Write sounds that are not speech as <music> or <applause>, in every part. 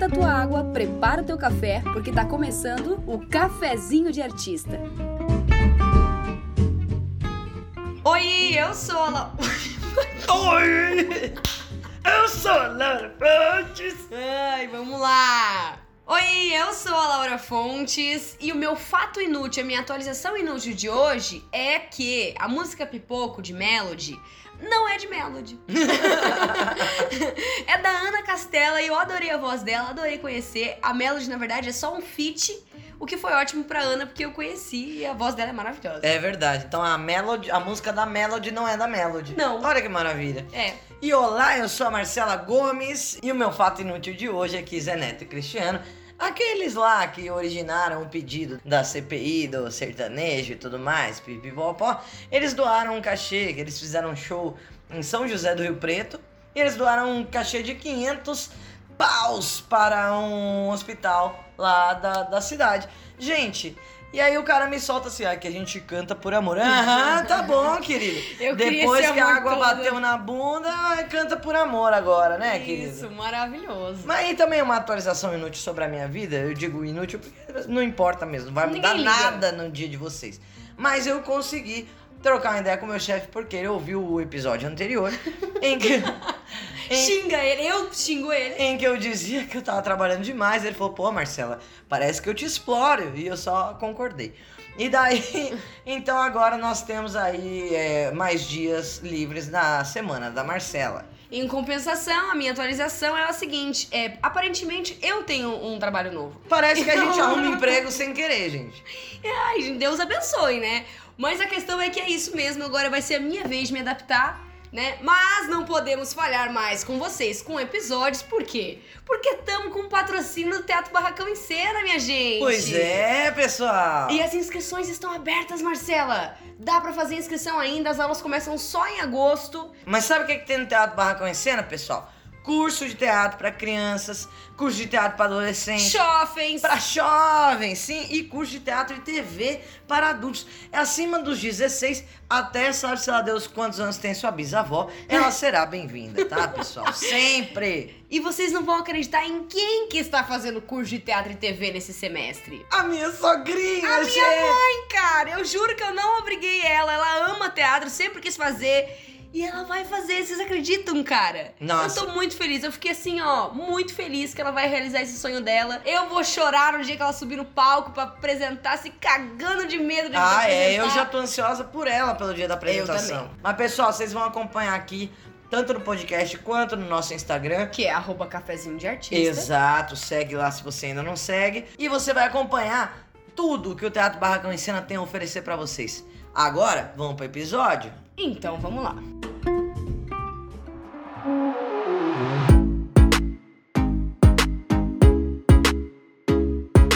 esquenta a tua água, prepara o teu café, porque tá começando o Cafezinho de Artista. Oi, eu sou a La... <laughs> Oi! Eu sou a Laura Fontes! Ai, vamos lá! Oi, eu sou a Laura Fontes e o meu fato inútil, a minha atualização inútil de hoje é que a música Pipoco de Melody não é de Melody. <laughs> é da Ana Castela e eu adorei a voz dela, adorei conhecer. A Melody, na verdade, é só um feat, o que foi ótimo pra Ana, porque eu conheci e a voz dela é maravilhosa. É verdade. Então a Melody, a música da Melody não é da Melody. Não. Olha que maravilha. É. E olá, eu sou a Marcela Gomes e o meu fato inútil de hoje é que Zé Neto e Cristiano, aqueles lá que originaram o pedido da CPI, do sertanejo e tudo mais, pipipopó, eles doaram um cachê, eles fizeram um show em São José do Rio Preto e eles doaram um cachê de 500 paus para um hospital lá da, da cidade. Gente, e aí o cara me solta assim, ah, que a gente canta por amor. Aham, tá bom, querido. <laughs> Eu Depois que a água todo. bateu na bunda, canta por amor agora, né, querido? Isso, maravilhoso. Mas aí também uma atualização inútil sobre a minha vida. Eu digo inútil porque não importa mesmo, não vai mudar nada no dia de vocês. Mas eu consegui trocar uma ideia com o meu chefe porque ele ouviu o episódio anterior em que, <laughs> em, Xinga ele, eu xingo ele. em que eu dizia que eu tava trabalhando demais. Ele falou, pô, Marcela, parece que eu te exploro. E eu só concordei. E daí, <laughs> então agora nós temos aí é, mais dias livres na semana da Marcela. Em compensação, a minha atualização é a seguinte: é, aparentemente eu tenho um trabalho novo. Parece que a gente <laughs> arruma emprego sem querer, gente. Ai, Deus abençoe, né? Mas a questão é que é isso mesmo, agora vai ser a minha vez de me adaptar, né? Mas não podemos falhar mais com vocês com episódios, por quê? Porque estamos com o patrocínio do Teatro Barracão em Cena, minha gente. Pois é, pessoal. E as inscrições estão abertas, Marcela. Dá pra fazer inscrição ainda, as aulas começam só em agosto. Mas sabe o que, que tem no Teatro Barracão em Cena, pessoal? Curso de teatro para crianças, curso de teatro para adolescentes, Chofens. para jovens, sim, e curso de teatro e TV para adultos. É acima dos 16 até sabe-se lá Deus quantos anos tem sua bisavó, ela <laughs> será bem-vinda, tá, pessoal? <laughs> Sempre. E vocês não vão acreditar em quem que está fazendo curso de teatro e TV nesse semestre. A minha sogrinha, A gente. minha mãe, cara, eu juro que eu não obriguei ela. Ela ama teatro, sempre quis fazer. E ela vai fazer, vocês acreditam, cara? Nossa. Eu tô muito feliz. Eu fiquei assim, ó, muito feliz que ela vai realizar esse sonho dela. Eu vou chorar no dia que ela subir no palco pra apresentar, se cagando de medo de Ah, é, eu já tô ansiosa por ela pelo dia da apresentação. também. Mas, pessoal, vocês vão acompanhar aqui, tanto no podcast quanto no nosso Instagram. Que é arroba cafezinho de artista. Exato, segue lá se você ainda não segue. E você vai acompanhar tudo que o Teatro Barracão em Cena tem a oferecer pra vocês. Agora, vamos pro episódio? Então, vamos lá.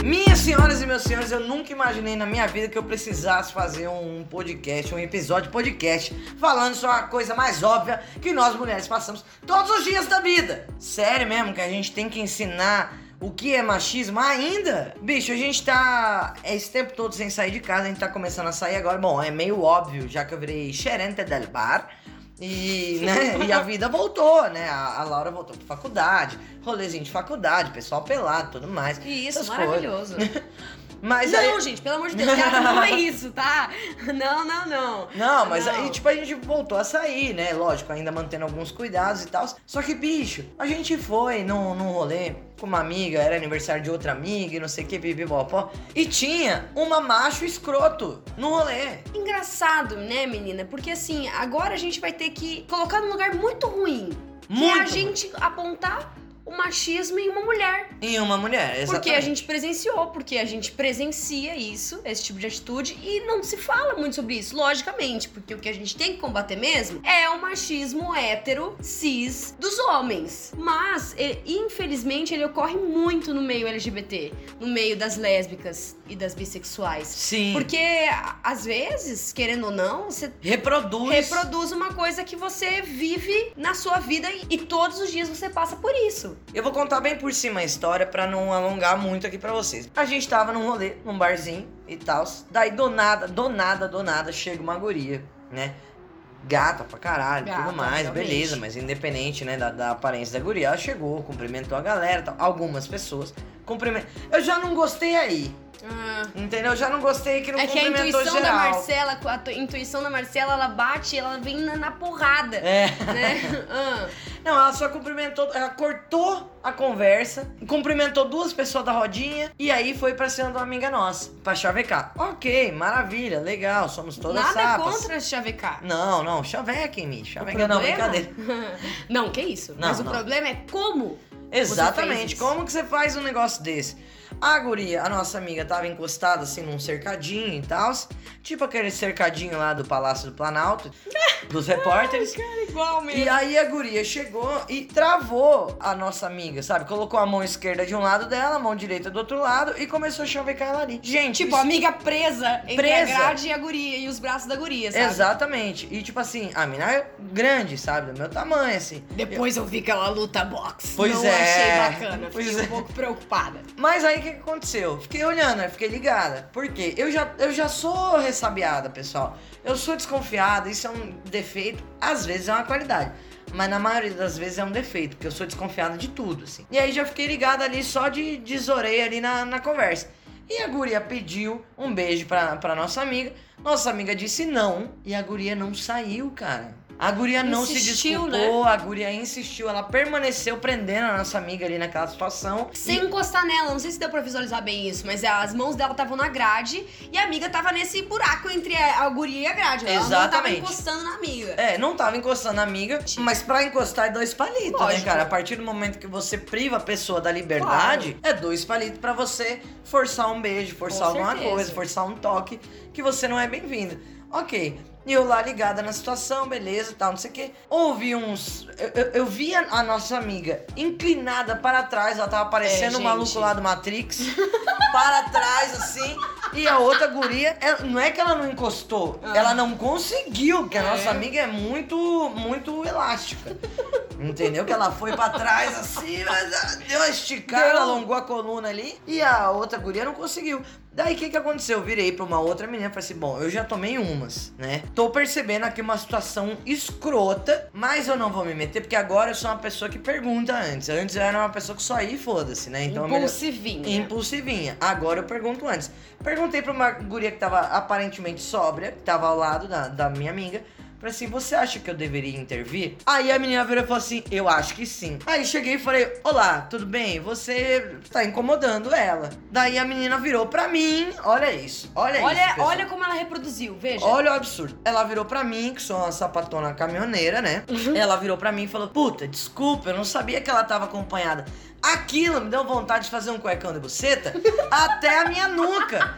Minhas senhoras e meus senhores, eu nunca imaginei na minha vida que eu precisasse fazer um podcast, um episódio de podcast, falando sobre a coisa mais óbvia que nós mulheres passamos todos os dias da vida. Sério mesmo que a gente tem que ensinar o que é machismo ainda? Bicho, a gente tá esse tempo todo sem sair de casa, a gente tá começando a sair agora. Bom, é meio óbvio, já que eu virei gerente del bar. E, né, e a vida voltou, né? A, a Laura voltou pra faculdade, rolezinho de faculdade, pessoal pelado, tudo mais. Isso, maravilhoso. <laughs> Mas não, aí, gente, pelo amor de Deus, teatro não é <laughs> isso, tá? Não, não, não. Não, mas Não. aí, tipo, a gente voltou a sair, né? Lógico, ainda mantendo alguns cuidados e tal. Só que, bicho, a gente foi num, num rolê com uma amiga, era aniversário de outra amiga e não sei o que, pipipopó. E tinha uma macho escroto no rolê. Engraçado, né, menina? Porque assim, agora a gente vai ter que colocar num lugar muito ruim. Que é a Muito gente apontar o machismo em uma mulher. E uma mulher, exatamente. Porque a gente presenciou, porque a gente presencia isso, esse tipo de atitude, e não se fala muito sobre isso, logicamente, porque o que a gente tem que combater mesmo é o machismo hétero, cis dos homens. Mas, e- infelizmente, ele ocorre muito no meio LGBT, no meio das lésbicas e das bissexuais. Sim. Porque, às vezes, querendo ou não, você reproduz. reproduz uma coisa que você vive na sua vida e, e todos os dias você passa por isso. Eu vou contar bem por cima a história pra não alongar muito aqui pra vocês. A gente tava num rolê, num barzinho e tal. Daí do nada, do nada, do nada, chega uma guria, né? gata pra caralho, Gata, tudo mais, realmente. beleza, mas independente, né, da, da aparência da guria, ela chegou, cumprimentou a galera, tal, algumas pessoas cumprimentam. Eu já não gostei aí, Ah. entendeu? Eu já não gostei que não É que a cumprimentou intuição geral. da Marcela, a tu- intuição da Marcela, ela bate, ela vem na, na porrada. É. Né? <laughs> Ah. Não, ela só cumprimentou, ela cortou a conversa, cumprimentou duas pessoas da rodinha e aí foi pra cima de uma amiga nossa, pra chavecar. Ok, maravilha, legal, somos todas Nada sapas. contra chavecar. Não, não, chavequem me, O chaveca não, brincadeira. <laughs> não, que isso. Não, Mas o não. problema é como. Exatamente, como que você faz um negócio desse? A guria, a nossa amiga, tava encostada assim num cercadinho e tal, tipo aquele cercadinho lá do Palácio do Planalto, <laughs> dos repórteres. Cara, igual E aí a guria chegou e travou a nossa amiga, sabe? Colocou a mão esquerda de um lado dela, a mão direita do outro lado e começou a chavecar ela ali. Gente, Tipo, isso- a amiga presa entre Presa. a grade e a guria e os braços da guria, sabe? Exatamente. E tipo assim, a mina é grande, sabe? Do meu tamanho, assim. Depois eu vi que ela luta boxe. Pois Não é. achei bacana. Pois Fiquei é. um pouco preocupada. Mas aí que, aconteceu? Fiquei olhando, né? fiquei ligada. Por quê? Eu já, eu já sou ressabiada, pessoal. Eu sou desconfiada, isso é um defeito, às vezes é uma qualidade. Mas na maioria das vezes é um defeito, porque eu sou desconfiada de tudo, assim. E aí já fiquei ligada ali só de desorei ali na, na conversa. E a guria pediu um beijo pra, pra nossa amiga. Nossa amiga disse não. E a guria não saiu, cara. A guria não se Insistiu, né? desculpou, a guria insistiu, ela permaneceu prendendo a nossa amiga ali naquela situação. Sem encostar nela, não sei se deu pra visualizar bem isso, mas as mãos dela estavam na grade e a amiga tava nesse buraco entre a, guria e a grade. Ela não tava Exatamente. encostando na amiga. É, não tava encostando a amiga, mas pra encostar é dois palitos, né, Lógico. cara? A partir do momento que você priva a pessoa da liberdade, é dois palitos pra você forçar um beijo, forçar Com alguma certeza. coisa, forçar um toque que você não é bem-vindo. Ok. E eu lá ligada na situação, beleza, tal, não sei o quê. Ouvi uns. Eu, eu, eu vi a, a nossa amiga inclinada para trás, ela tava parecendo É, um maluco lá do Matrix. para trás, assim. E a outra guria, ela- não é que ela não encostou, Ah. ela não conseguiu, porque a É. nossa amiga é muito, muito elástica. Entendeu? Que ela foi pra trás assim, mas deu uma esticada, Deu. alongou a coluna ali. E a outra guria não conseguiu. Daí o que, que aconteceu? Eu virei pra uma outra menina e falei assim: bom, eu já tomei umas, né? Tô percebendo aqui uma situação escrota, mas eu não vou me meter, porque agora eu sou uma pessoa que pergunta antes. Antes eu era uma pessoa que só ia e foda-se, né? Então é melhor- Impulsivinha. impulsivinha. Agora eu pergunto antes. Perguntei pra uma guria que tava aparentemente sóbria, que tava ao lado da, da minha amiga. Falei assim, você acha que eu deveria intervir? Aí a menina virou e falou assim, eu acho que sim. Aí cheguei e falei, olá, tudo bem? Você tá incomodando ela. Daí a menina virou pra mim, olha isso, olha, isso. Olha, pessoal. olha como ela reproduziu, veja. Olha o absurdo. Ela virou pra mim, que sou uma sapatona caminhoneira, né? Uhum. Ela virou pra mim e falou: Puta, desculpa, eu não sabia que ela tava acompanhada. Aquilo me deu vontade de fazer um cuecão de buceta até a minha nuca.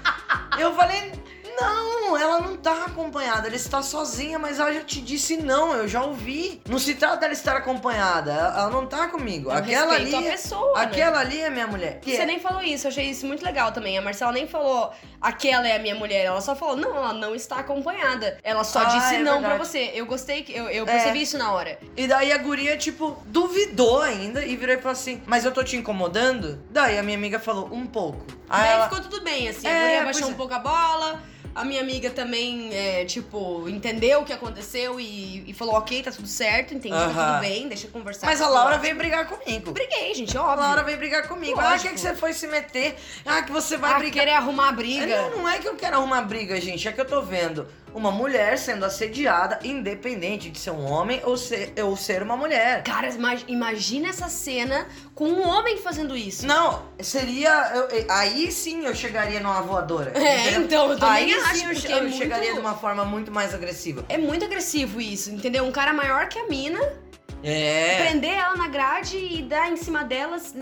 Eu falei. Não, ela não tá acompanhada, ela está sozinha, mas ela já te disse não, eu já ouvi. Não se trata dela estar acompanhada, ela, não tá comigo. Eu aquela ali, a pessoa, né? aquela ali é minha mulher. Que Você é- nem falou isso, eu achei isso muito legal também. A Marcela nem falou aquela é a minha mulher, ela só falou, não, ela não está acompanhada. Ela só Ah, disse é não pra verdade. você. Eu gostei, que eu, eu percebi É. isso na hora. E daí a guria, tipo, duvidou ainda e virou e falou assim: Mas eu tô te incomodando? Daí a minha amiga falou: Um pouco. Aí Daí ela, ficou tudo bem, assim. É, a guria baixou é. um pouco a bola. A minha amiga também, é, tipo, entendeu o que aconteceu e, e falou, ok, tá tudo certo, entendi, tá Aham. tudo bem, deixa eu conversar. Mas a Laura ela." veio brigar comigo. Briguei, gente, A óbvio. Laura veio brigar comigo. Ah, Lógico. que, que você foi se meter? Ah, que você vai ah, brigar. querer arrumar briga. Não, não é que eu quero arrumar briga, gente. É que eu tô vendo uma mulher sendo assediada, independente de ser um homem ou ser, ou ser uma mulher. Cara, ima- imagina essa cena com um homem fazendo isso. Não, seria. eu- aí sim eu chegaria numa voadora. É, entendeu? então, eu também Aí acho, sim eu, che- é eu muito- chegaria de uma forma muito mais agressiva. É muito agressivo isso, entendeu? Um cara maior que a mina, É. prender ela na grade e dar em cima delas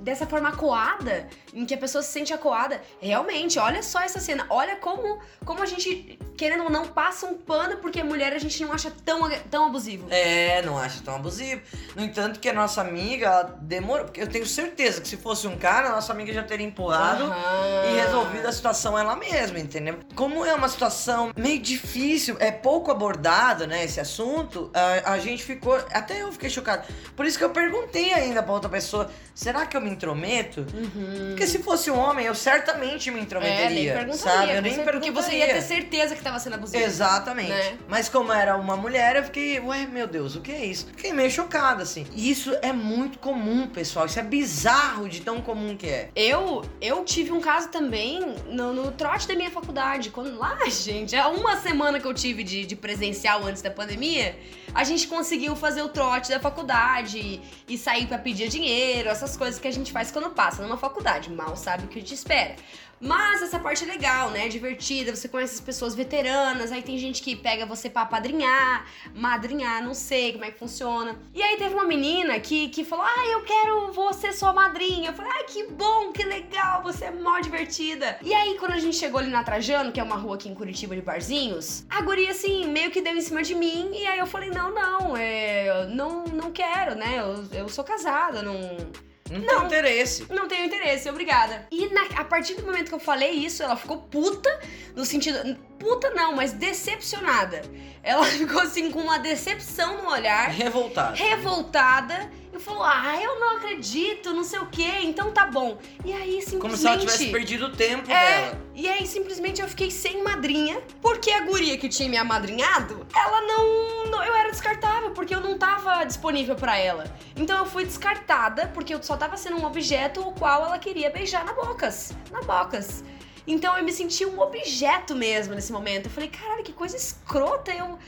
dessa forma acuada, em que a pessoa se sente acuada. Realmente, olha só essa cena. Olha como, como a gente, querendo ou não, passa um pano porque mulher a gente não acha tão, tão abusivo. É, não acho tão abusivo. No entanto, que a nossa amiga ela demorou. Porque eu tenho certeza que se fosse um cara, a nossa amiga já teria empurrado Aham. e resolvido a situação ela mesma, entendeu? Como é uma situação meio difícil, é pouco abordado, né, esse assunto, a, a gente ficou. Até eu fiquei chocado. Por isso que eu perguntei ainda pra outra pessoa: será que eu me intrometo? Uhum. Porque se fosse um homem, eu certamente me É, nem intrometeria. sabe? Eu nem certeza, Porque você ia ter certeza que tava sendo abusivo. Exatamente. Né? Mas como era uma mulher, eu fiquei, ué, meu Deus, o que é isso? Fiquei meio chocado, assim. E isso é muito comum, pessoal. Isso é bizarro de tão comum que é. Eu, eu tive um caso também no, no trote da minha faculdade. Quando lá, <laughs> gente, há uma semana que eu tive de, de presencial antes da pandemia, a gente conseguiu fazer o trote da faculdade e sair pra pedir dinheiro, essas coisas que a gente faz quando passa numa faculdade. Mal sabe o que te espera. Mas essa parte é legal, né? Divertida, você conhece as pessoas veteranas, aí tem gente que pega você pra padrinhar, madrinhar, não sei como é que funciona. E aí teve uma menina que, que falou: Ah, eu quero você sua madrinha. Eu falei: Ah, que bom, que legal, você é mó divertida. E aí, quando a gente chegou ali na Trajano, que é uma rua aqui em Curitiba de barzinhos, a guria assim, meio que deu em cima de mim. E aí eu falei: Não, não, é, não, não quero, né? Eu, eu sou casada, não. Não, Não. tem interesse. Não tenho interesse, obrigada. E na- a partir do momento que eu falei isso, ela ficou puta, no sentido. Puta não, mas decepcionada. Ela <laughs> ficou assim com uma decepção no olhar, Revoltado. revoltada. E falou: Ah, eu não acredito, não sei o quê, então tá bom. E aí simplesmente. Como se ela tivesse perdido o tempo É, dela. e aí simplesmente eu fiquei sem madrinha, porque a guria que tinha me amadrinhado, ela não, não- eu era descartável, porque eu não tava disponível pra ela. Então eu fui descartada, porque eu só tava sendo um objeto o qual ela queria beijar na bocas, na bocas. Então eu me senti um objeto mesmo nesse momento. Eu falei, caralho, que coisa escrota, eu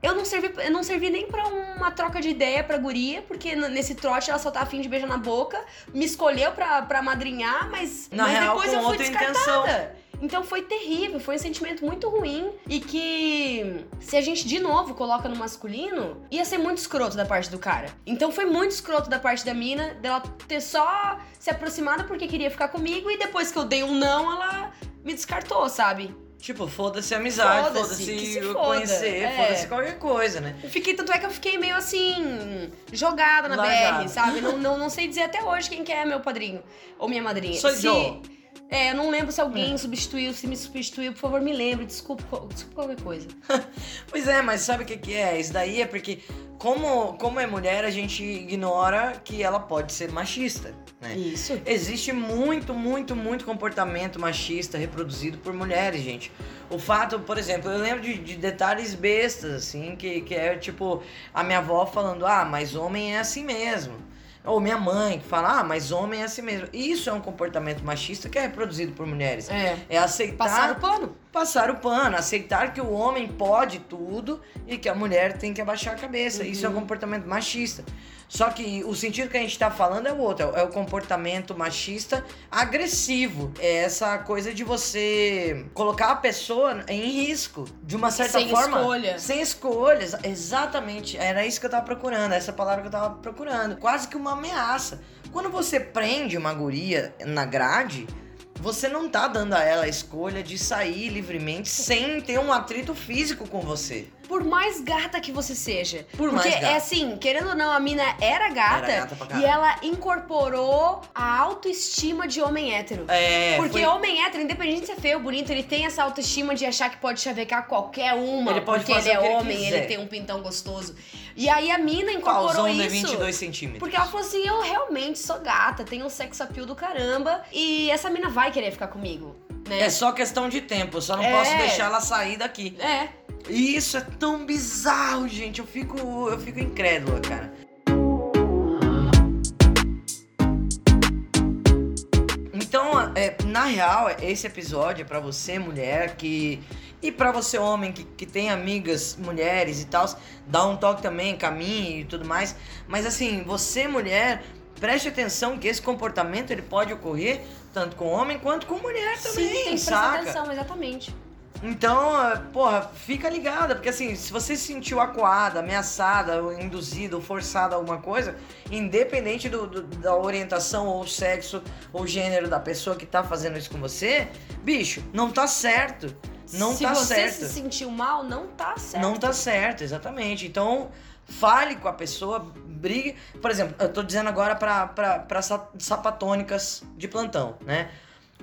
eu não servi, eu não servi nem pra uma troca de ideia pra guria, porque nesse trote ela só tá afim de beijar na boca, me escolheu pra, pra madrinhar, mas, Na mas real, depois com eu fui outra descartada. intenção. Então foi terrível, foi um sentimento muito ruim e que se a gente de novo coloca no masculino, ia ser muito escroto da parte do cara. Então foi muito escroto da parte da mina, dela ter só se aproximado porque queria ficar comigo e depois que eu dei um não, ela me descartou, sabe? Tipo, foda-se a amizade, Foda-se, eu foda. conhecer, É. foda-se qualquer coisa, né? Eu fiquei, tanto é que eu fiquei meio assim, jogada na Largada. BR, sabe? Não, não, não sei dizer até hoje quem que é meu padrinho ou minha madrinha. Sou Se- Joe. É, eu não lembro se alguém substituiu, se me substituiu, por favor, me lembre, desculpa, desculpa qualquer coisa. <laughs> Pois é, mas sabe o que, que é? Isso daí é porque, como, como é mulher, a gente ignora que ela pode ser machista, né? Isso. Existe muito, muito, muito comportamento machista reproduzido por mulheres, gente. O fato, por exemplo, eu lembro de, de detalhes bestas, assim, que, que é tipo a minha avó falando, ah, mas homem é assim mesmo. Ou minha mãe que fala, ah, mas homem é assim mesmo. Isso é um comportamento machista que é reproduzido por mulheres. É. É aceitar Passar o pano? Passar o pano, aceitar que o homem pode tudo e que a mulher tem que abaixar a cabeça. Isso é um comportamento machista. Só que o sentido que a gente tá falando é o outro, é o- é o comportamento machista agressivo. É essa coisa de você colocar a pessoa em risco, de uma certa Sem forma. escolha. Sem escolhas. Exatamente. Era isso que eu tava procurando, essa palavra que eu tava procurando. Quase que uma ameaça. Quando você prende uma guria na grade, você não tá dando a ela a escolha de sair livremente sem ter um atrito físico com você. Por mais gata que você seja. Por mais Porque gata. é assim, querendo ou não, a mina era gata, Era gata e ela incorporou a autoestima de homem hétero. É, Porque foi- homem hétero, independente de ser feio ou bonito, ele tem essa autoestima de achar que pode chavecar qualquer uma. Ele pode porque fazer ele é ele homem, quiser. ele tem um pintão gostoso. E aí a mina incorporou pausão de isso. 22 centímetros. Porque ela falou assim: eu realmente sou gata, tenho um sex appeal do caramba. E essa mina vai querer ficar comigo. Né? É só questão de tempo, eu só não É. posso deixar ela sair daqui. É. E isso é tão bizarro, gente. Eu fico, eu fico incrédula, cara. Então, é, na real, esse episódio é pra você, mulher, que. E pra você, homem, que, que tem amigas mulheres e tal, dá um toque também, caminhe e tudo mais. Mas assim, você, mulher, preste atenção que esse comportamento ele pode ocorrer tanto com homem quanto com mulher também, Sim, tem que saca? atenção, exatamente. Então, eh, porra, fica ligada, porque assim, se você se sentiu acuada, ameaçada, ou induzida, ou forçada a alguma coisa, independente do, do- da orientação, ou sexo, ou gênero da pessoa que tá fazendo isso com você, bicho, não tá certo. Não Se tá você certo. se sentiu mal, não tá certo. Não tá certo, exatamente. Então, fale com a pessoa, brigue. Por exemplo, eu tô dizendo agora pra, pra, pra sa- sapatônicas de plantão, né?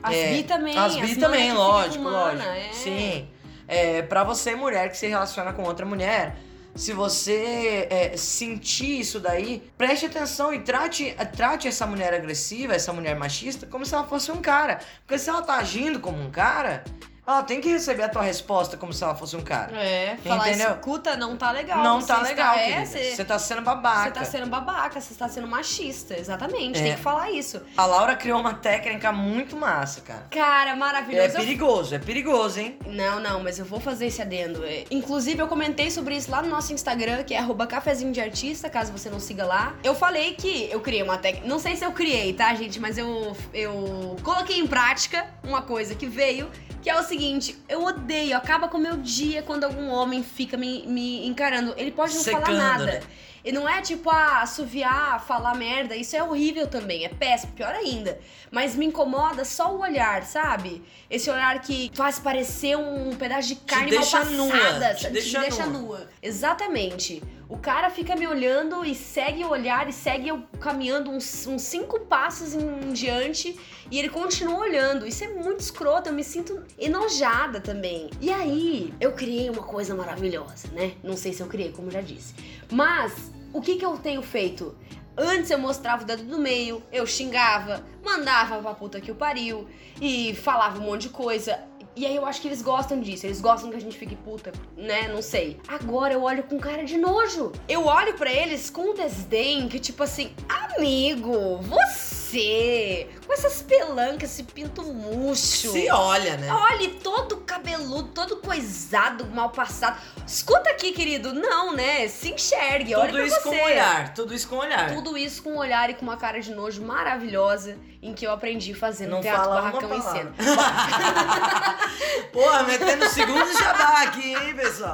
As É, bi também. As bi mana também, lógico, com lógico. é. Sim. É, pra você, mulher, que se relaciona com outra mulher, se você é, sentir isso daí, preste atenção e trate, trate essa mulher agressiva, essa mulher machista, como se ela fosse um cara. Porque se ela tá agindo como um cara, Ela tem que receber a tua resposta como se ela fosse um cara. É, falar Entendeu? escuta não tá legal. não tá legal, é, você- tá sendo babaca. Você tá sendo babaca, você está sendo machista, exatamente. É. Tem que falar isso. A Laura criou uma técnica muito massa, cara. Cara, É maravilhoso. Eu- perigoso, é perigoso, hein? Não, não, mas eu vou fazer esse adendo. É, Inclusive, eu comentei sobre isso lá no nosso Instagram, que é arroba cafezinho de artista, caso você não siga lá. Eu falei que eu criei uma técnica. Não sei se eu criei, tá, gente? Mas eu, eu coloquei em prática uma coisa que veio. Que é o seguinte, eu odeio, acaba com o meu dia quando algum homem fica me, me encarando. Ele pode não falar Secando, nada. né? E não é tipo, ah, assoviar, falar merda, isso é horrível também, é péssimo, pior ainda. Mas me incomoda só o olhar, sabe? Esse olhar que faz parecer um pedaço de carne deixa mal nua, passada, te te deixa deixa nua. nua. Exatamente. O cara fica me olhando e segue o olhar e segue eu caminhando uns, uns cinco passos em diante e ele continua olhando. Isso é muito escroto, eu me sinto enojada também. E aí, eu criei uma coisa maravilhosa, né? Não sei se eu criei, como já disse. Mas, o que que eu tenho feito? Antes eu mostrava o dedo do meio, eu xingava, mandava pra puta que o pariu e falava um monte de coisa. E aí eu acho que eles gostam disso, eles gostam que a gente fique puta, né? Não sei. Agora eu olho com cara de nojo. Eu olho pra eles com um desdém que, tipo assim, amigo, você, com essas pelancas, esse pinto murcho. Se olha, né? Olhe, todo cabeludo, todo coisado, mal passado. Escuta aqui, querido. Não, né? Se enxergue, olha Tudo pra isso você. com olhar, tudo isso com olhar. Tudo isso com um olhar e com uma cara de nojo maravilhosa em que eu aprendi fazendo Não teatro barracão em cena. <laughs> Porra, metendo segundo jabá aqui, hein, pessoal?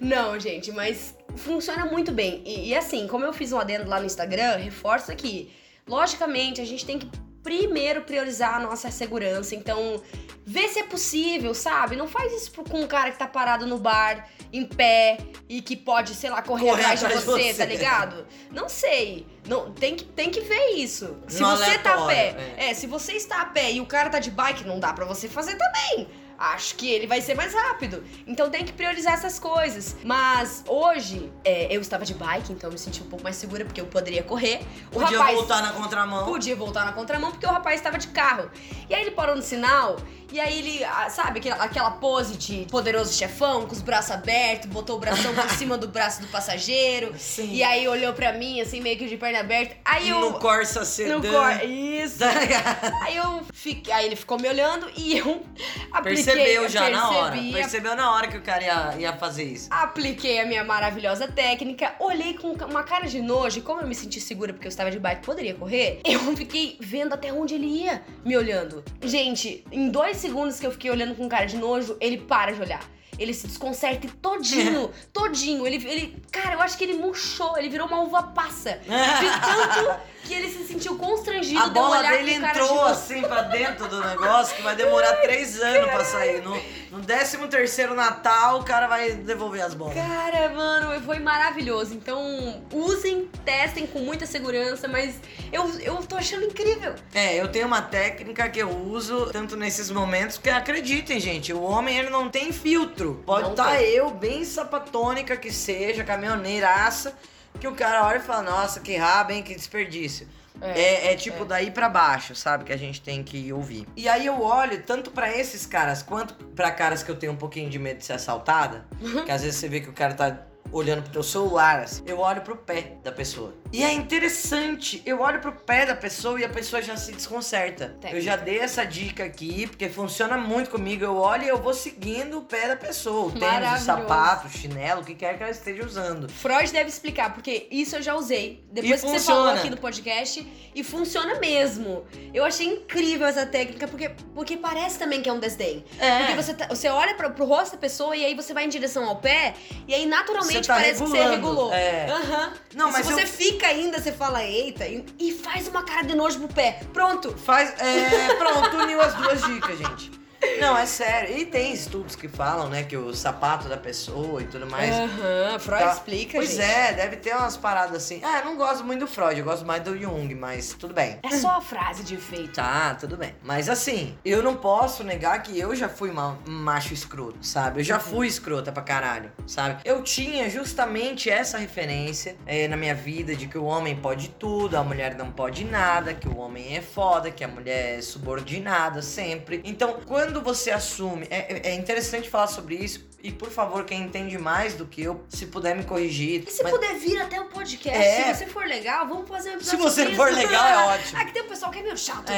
Não, gente, mas funciona muito bem. E, e assim, como eu fiz um adendo lá no Instagram, reforço aqui. Logicamente, a gente tem que primeiro priorizar a nossa segurança. Então, vê se é possível, sabe? Não faz isso com um cara que tá parado no bar, em pé, e que pode, sei lá, correr, Correr atrás de atrás de você, você. tá ligado? Não sei. Não, tem, que, tem que ver isso. Se No você tá a pé, aleatório, é, se você está a pé e o cara tá de bike, não dá pra você fazer também. Acho que ele vai ser mais rápido. Então tem que priorizar essas coisas. Mas hoje, é, eu estava de bike, então eu me senti um pouco mais segura, porque eu poderia correr. O Podia rapaz voltar na contramão. podia voltar na contramão, porque o rapaz estava de carro. E aí ele parou no sinal, e aí ele, ah, sabe, aquela, aquela pose de poderoso chefão, com os braços abertos, botou o bração por <laughs> cima do braço do passageiro. Sim. E aí olhou pra mim, assim, meio que de perna aberta. Aí eu. No Corsa Sedan. No cor... Isso. <laughs> Tá? Aí eu fiquei, aí ele ficou me olhando e eu apliquei, Percebeu já na hora. Percebeu na hora que o cara ia, ia fazer isso. Apliquei a minha maravilhosa técnica, olhei com uma cara de nojo, e como eu me senti segura porque eu estava de bike poderia correr, eu <laughs> fiquei vendo até onde ele ia, me olhando. Gente, em dois segundos que eu fiquei olhando com cara de nojo, ele para de olhar. Ele se desconcerta todinho, <laughs> todinho. Ele, ele, cara, eu acho que ele murchou, ele virou uma uva passa. <laughs> De tanto que ele se sentiu constrangido A bola dele cara de entrou nojo. assim pra dentro do negócio que vai demorar <laughs> três anos pra sair. No, no 13 terceiro Natal, o cara vai devolver as bolas. Cara, mano, foi maravilhoso. Então, usem, testem com muita segurança, mas eu, eu tô achando incrível. É, eu tenho uma técnica que eu uso tanto nesses momentos, porque acreditem, gente, o homem ele não tem filtro. Pode estar tem. eu, bem sapatônica que seja, caminhoneiraça, que o cara olha e fala, nossa, que rabo, hein, que desperdício. É, é tipo é. daí pra baixo, sabe? Que a gente tem que ouvir. E aí eu olho tanto pra esses caras quanto pra caras que eu tenho um pouquinho de medo de ser assaltada. <laughs> que às vezes você vê que o cara tá olhando pro teu celular. assim. Eu olho pro pé da pessoa. E é interessante. Eu olho pro pé da pessoa e a pessoa já se desconcerta. Técnica. Eu já dei essa dica aqui, porque funciona muito comigo. Eu olho e eu vou seguindo o pé da pessoa. O tênis, o sapato, o chinelo, o que quer que ela esteja usando. Freud deve explicar, porque isso eu já usei. Depois E que você falou funciona. aqui no podcast, e funciona mesmo. Eu achei incrível essa técnica, porque, porque parece também que é um desdém. É. Porque você, tá- você olha pro, pro rosto da pessoa e aí você vai em direção ao pé, e aí naturalmente tá parece que você regulando, regulou. é. Aham. Não, E mas se você eu- fica ainda, você fala, eita, e, e faz uma cara de nojo pro pé. Pronto. Faz. É, pronto, uniu as duas dicas, gente. Não, é sério. E tem estudos que falam, né, que o sapato da pessoa e tudo mais. Aham, Freud Tá. explica, Pois gente. é, deve ter umas paradas assim. Ah, eu não gosto muito do Freud, eu gosto mais do Jung, mas tudo bem. É só a frase de efeito. Tá, tudo bem. Mas assim, eu não posso negar que eu já fui ma- um macho escroto, sabe? Eu já fui escrota pra caralho, sabe? Eu tinha justamente essa referência eh, na minha vida de que o homem pode tudo, a mulher não pode nada, que o homem é foda, que a mulher é subordinada sempre. Então, quando você assume. É, é interessante falar sobre isso. E por favor, quem entende mais do que eu, se puder me corrigir. E se mas- puder vir até o podcast, É. se você for legal, vamos fazer um Se episódio você sobre for isso. legal, é ótimo. <laughs> Que tem um pessoal que é meio chato, É,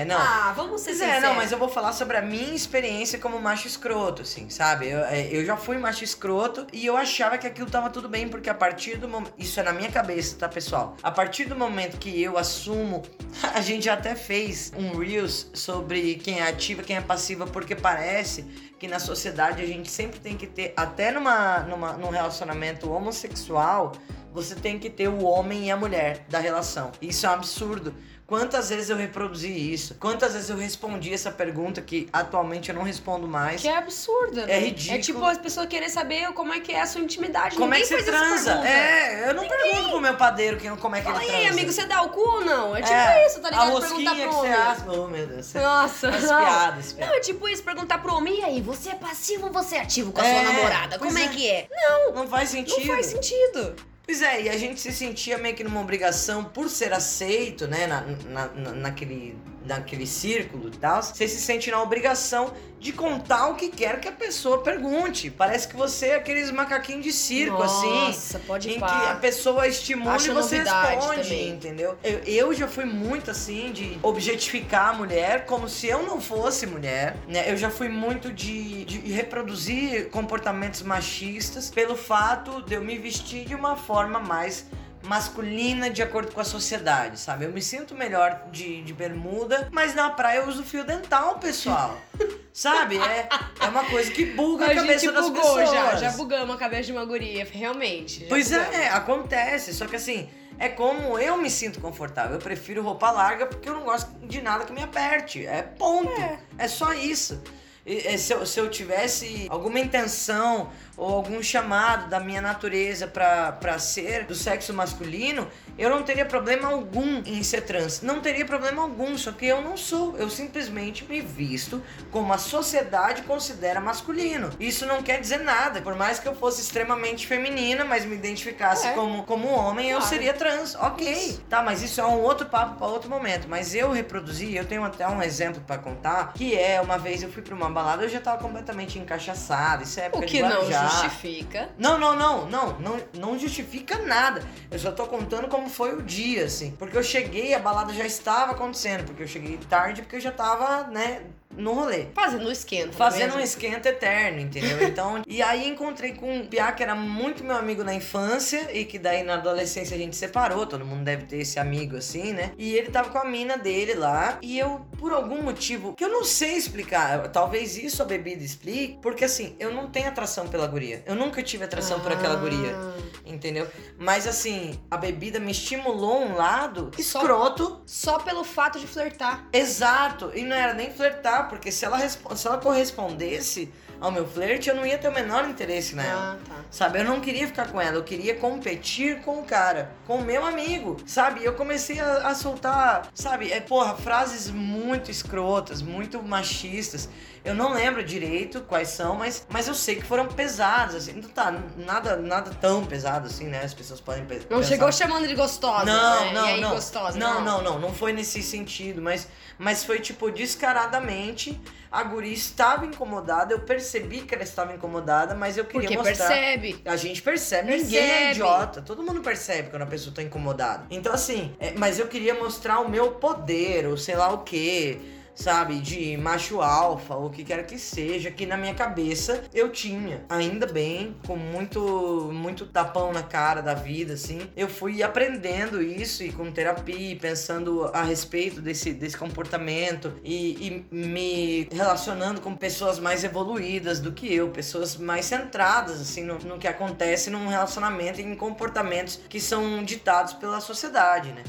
né? não. Ah, vamos ser Pois é, sinceros. não, mas eu vou falar sobre a minha experiência como macho escroto, assim, sabe? Eu, é, eu já fui macho escroto e eu achava que aquilo tava tudo bem, porque a partir do momento. Isso é na minha cabeça, tá, pessoal? A partir do momento que eu assumo. <laughs> A gente até fez um Reels sobre quem é ativa quem é passiva, porque parece que na sociedade a gente sempre tem que ter, até numa, numa, num relacionamento homossexual, você tem que ter o homem e a mulher da relação. Isso é um absurdo. Quantas vezes eu reproduzi isso? Quantas vezes eu respondi essa pergunta que atualmente eu não respondo mais? Que é absurdo, né? É ridículo. É tipo as pessoas querem saber como é que é a sua intimidade. Como é que Ninguém você faz essa transa? É, eu não pergunto pro meu padeiro quem, como é que Fala ele aí, transa. amigo, você dá o cu ou não? É tipo É, isso, tá A ligado? rosquinha Perguntar que pro você homem. Oh, meu Deus. Você... Nossa, As não. piadas, piadas. Não, é tipo isso, perguntar pro homem, e aí, você é passivo ou você é ativo com a É, sua namorada? Como é é. que é? Não faz sentido. Não faz sentido. Pois é, e a gente se sentia meio que numa obrigação por ser aceito, né, na, na, na- naquele, naquele círculo e tal. Você se sente na obrigação de contar o que quer que a pessoa pergunte. Parece que você é aqueles macaquinhos de circo, assim. Nossa, pode Em pá. que a pessoa estimula Acha e você responde, também. entendeu? Eu, eu já fui muito assim de objetificar a mulher como se eu não fosse mulher, né? Eu já fui muito de, de reproduzir comportamentos machistas pelo fato de eu me vestir de uma forma mais masculina de acordo com a sociedade, sabe? Eu me sinto melhor de, de bermuda, mas na praia eu uso fio dental, pessoal. <laughs> sabe? É, é uma coisa que buga a, A cabeça das pessoas. já, já bugamos a cabeça de uma guria, realmente. Pois bugamos. é, acontece. Só que assim, é como eu me sinto confortável. Eu prefiro roupa larga porque eu não gosto de nada que me aperte. É ponto. É, só isso. E, e, se, eu, se eu tivesse alguma intenção ou algum chamado da minha natureza pra pra ser do sexo masculino, eu não teria problema algum em ser trans. Não teria problema algum, só que eu não sou. Eu simplesmente me visto como a sociedade considera masculino. Isso não quer dizer nada. Por mais que eu fosse extremamente feminina, mas me identificasse É. como, como homem, eu Claro. seria trans. Ok. Tá, mas isso é um outro papo para outro momento. Mas eu reproduzi, eu tenho até um exemplo para contar, que é uma vez eu fui pra uma balada, eu já tava completamente encaixaçada. Isso é época O de que não Guarujá. Justifica. Não, não, não, não, não, não justifica nada. Eu só tô contando como foi o dia, assim. Porque eu cheguei, a balada já estava acontecendo, porque eu cheguei tarde, porque eu já tava, né, no rolê. Fazendo o esquenta. Fazendo um esquenta eterno, entendeu? Então, <laughs> e aí encontrei com um piá que era muito meu amigo na infância e que daí na adolescência a gente separou, todo mundo deve ter esse amigo assim, né? E ele tava com a mina dele lá e eu, por algum motivo que eu não sei explicar, talvez isso a bebida explique, porque assim, eu não tenho atração pela guria. Eu nunca tive atração por aquela guria, Ah. entendeu? Mas assim, a bebida me estimulou um lado Só- escroto. Só pelo fato de flertar. Exato, e não era nem flertar, porque se ela, se ela correspondesse ao meu flerte, eu não ia ter o menor interesse nela. Ah, tá. Sabe, eu não queria ficar com ela, eu queria competir com o cara, com o meu amigo, sabe? Eu comecei a, a soltar, sabe, é, porra, frases muito escrotas, muito machistas. Eu não lembro direito quais são, mas, mas eu sei que foram pesadas, assim. Não tá, nada, nada tão pesado assim, né? As pessoas podem pe Não pensar. chegou chamando de gostosa. Não, né? não, e aí, não. gostosa. Não, não, não, não foi nesse sentido, mas, mas foi tipo descaradamente a guria estava incomodada, eu percebi que ela estava incomodada, mas eu queria Porque mostrar. percebe. A gente percebe, ninguém é Percebe. idiota, todo mundo percebe quando a pessoa tá incomodada. Então assim, é, mas eu queria mostrar o meu poder, ou sei lá o que, sabe, de macho alfa, ou o que quer que seja, que na minha cabeça eu tinha. Ainda bem, com muito, muito tapão na cara da vida, assim, eu fui aprendendo isso e com terapia, pensando a respeito desse, desse comportamento e, e me relacionando com pessoas mais evoluídas do que eu, pessoas mais centradas, assim, no, no que acontece num relacionamento e em comportamentos que são ditados pela sociedade, né?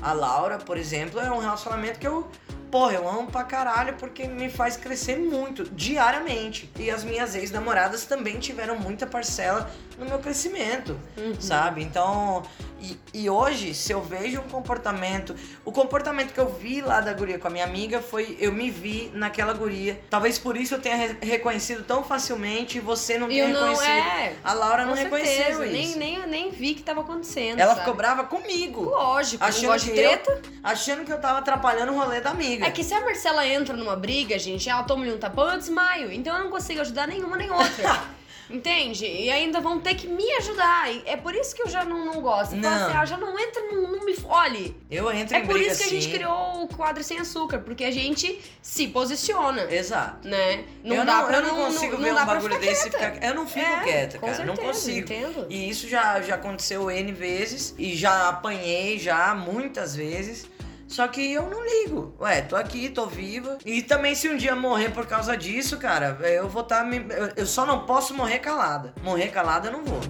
A Laura, por exemplo, é um relacionamento que eu Porra, eu amo pra caralho porque me faz crescer muito, diariamente. E as minhas ex-namoradas também tiveram muita parcela no meu crescimento, Uhum. sabe? Então, E, e hoje, se eu vejo um comportamento. O comportamento que eu vi lá da guria com a minha amiga foi. Eu me vi naquela guria. Talvez por isso eu tenha re- reconhecido tão facilmente e você não tenha não reconhecido. é. A Laura não Com reconheceu certeza, isso. nem, nem, nem vi que tava acontecendo. Ela sabe? ficou brava comigo. Lógico, Achando não de que eu- treta. Achando que eu tava atrapalhando o rolê da amiga. É que se a Marcela entra numa briga, gente, ela toma-lhe um tapão, eu desmaio. Então eu não consigo ajudar nenhuma nem outra. <laughs> Entende? E ainda vão ter que me ajudar. E É por isso que eu já não, não gosto. Falo Não. assim, ah, já não entra, não, não me. Olhe. Eu entro É em por briga isso que a gente criou o quadro sem açúcar, porque a gente se posiciona, Exato. né? Não eu dá não, pra eu não consigo não ver dá um bagulho desse ficar. Eu não fico É, quieta, cara. não certeza, consigo. entendo. E isso já, já aconteceu N vezes. E já apanhei já muitas vezes. Só que eu não ligo. Ué, tô aqui, tô viva. E também se um dia morrer por causa disso, cara, eu vou estar. me... eu- só não posso morrer calada. Morrer calada eu não vou.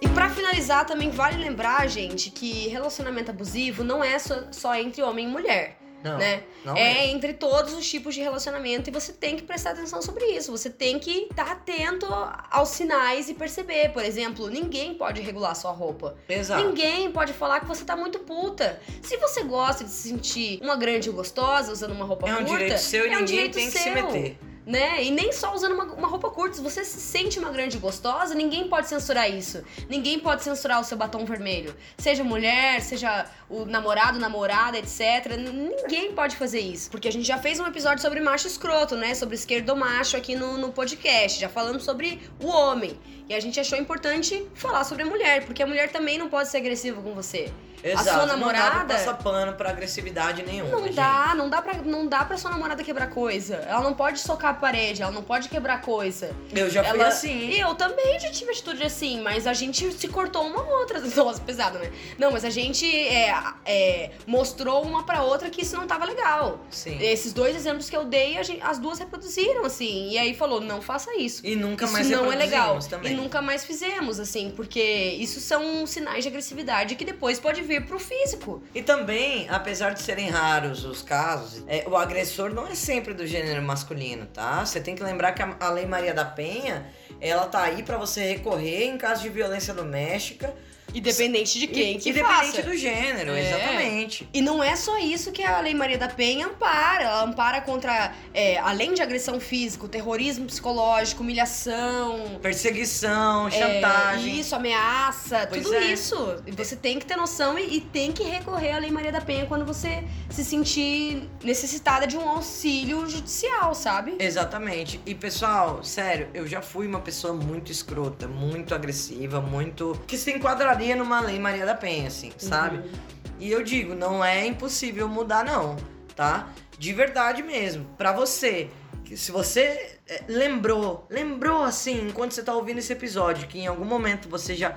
E pra finalizar, também vale lembrar, gente, que relacionamento abusivo não é só, só entre homem e mulher. Não. né? Não é entre todos os tipos de relacionamento e você tem que prestar atenção sobre isso. Você tem que estar atento aos sinais e perceber. Por exemplo, ninguém pode regular sua roupa. Exato. Ninguém pode falar que você tá muito puta. Se você gosta de se sentir uma grande gostosa usando uma roupa É um curta, direito seu e é um ninguém direito tem que se seu. meter. Né? E nem só usando uma, uma roupa curta. Se você se sente uma grande gostosa, ninguém pode censurar isso. Ninguém pode censurar o seu batom vermelho. Seja mulher, seja o namorado, namorada, etc. Ninguém pode fazer isso. Porque a gente já fez um episódio sobre macho escroto, né? Sobre esquerdo macho aqui no, no podcast. Já falamos sobre o homem. E a gente achou importante falar sobre a mulher. Porque a mulher também não pode ser agressiva com você. Exato. sua Não dá namorada- pra passar pano pra agressividade nenhuma. Não gente. dá, não dá, pra, não dá pra sua namorada quebrar coisa. Ela não pode socar a parede, ela não pode quebrar coisa. Eu já fui Ela- assim. E eu também já tive atitude assim, mas a gente se cortou uma ou outra. <laughs> Nossa, pesado, né? Não, mas a gente é, é, mostrou uma pra outra que isso não tava legal. Sim. Esses dois exemplos que eu dei, a gente- as duas reproduziram, assim. E aí falou, não faça isso. E nunca Isso mais não é legal. Também. E nunca mais fizemos, assim, porque isso são sinais de agressividade que depois pode vir pro físico. E também, apesar de serem raros os casos, é, o agressor não é sempre do gênero masculino, tá? Você tem que lembrar que a, a Lei Maria da Penha, ela tá aí pra você recorrer em caso de violência doméstica. Independente de quem que independente faça. do gênero, É. exatamente. E não é só isso que a Lei Maria da Penha ampara. Ela ampara contra, é, além de agressão física, terrorismo psicológico, humilhação, Perseguição, é, chantagem. isso, ameaça, Pois tudo é. isso. Você tem que ter noção e, e tem que recorrer à Lei Maria da Penha quando você se sentir necessitada de um auxílio judicial, sabe? Exatamente. E pessoal, sério, eu já fui uma pessoa muito escrota, muito agressiva, muito. que se enquadraria numa lei Maria da Penha, assim, sabe? Uhum. E eu digo, não é impossível mudar, não, tá? De verdade mesmo. Pra você, que se você é, lembrou, lembrou assim, enquanto você tá ouvindo esse episódio, que em algum momento você já,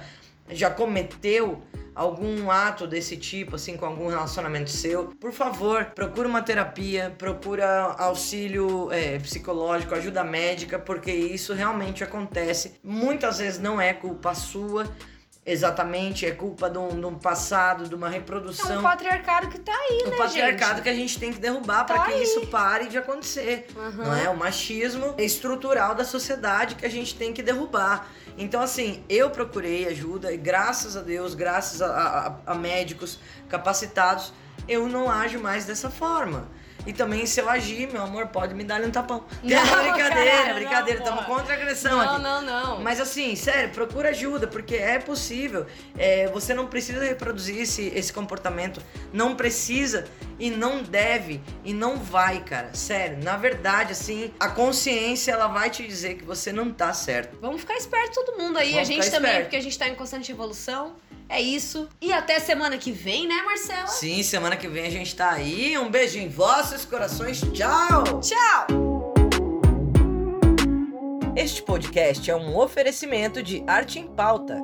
já cometeu algum ato desse tipo, assim, com algum relacionamento seu, por favor, procura uma terapia, procura auxílio é, psicológico, ajuda médica, porque isso realmente acontece. Muitas vezes não é culpa sua. Exatamente, é culpa de um, de um passado, de uma É reprodução um patriarcado que tá aí, o né, patriarcado gente? que a gente tem que derrubar para Tá que aí. isso pare de acontecer. Aham. Não é? O machismo estrutural da sociedade que a gente tem que derrubar. Então, assim, eu procurei ajuda e graças a Deus, graças a, a- a médicos capacitados, eu não ajo mais dessa forma. E também, se eu agir, meu amor, pode me dar um tapão. <laughs> Não, brincadeira, cara, brincadeira. não, Estamos contra a agressão Não, aqui. não, não. Mas assim, sério, procura ajuda, porque é possível. É, você não precisa reproduzir esse, esse comportamento. Não precisa e não deve e não vai, cara. Sério, na verdade, assim, a consciência ela vai te dizer que você não tá certo. Vamos ficar esperto todo mundo aí. Vamos a gente também, esperto. porque a gente tá em constante evolução. É isso. E até semana que vem, né, Marcela? Sim, semana que vem a gente tá aí. Um beijo em vossos corações. Tchau! Tchau! Este podcast é um oferecimento de Arte em Pauta.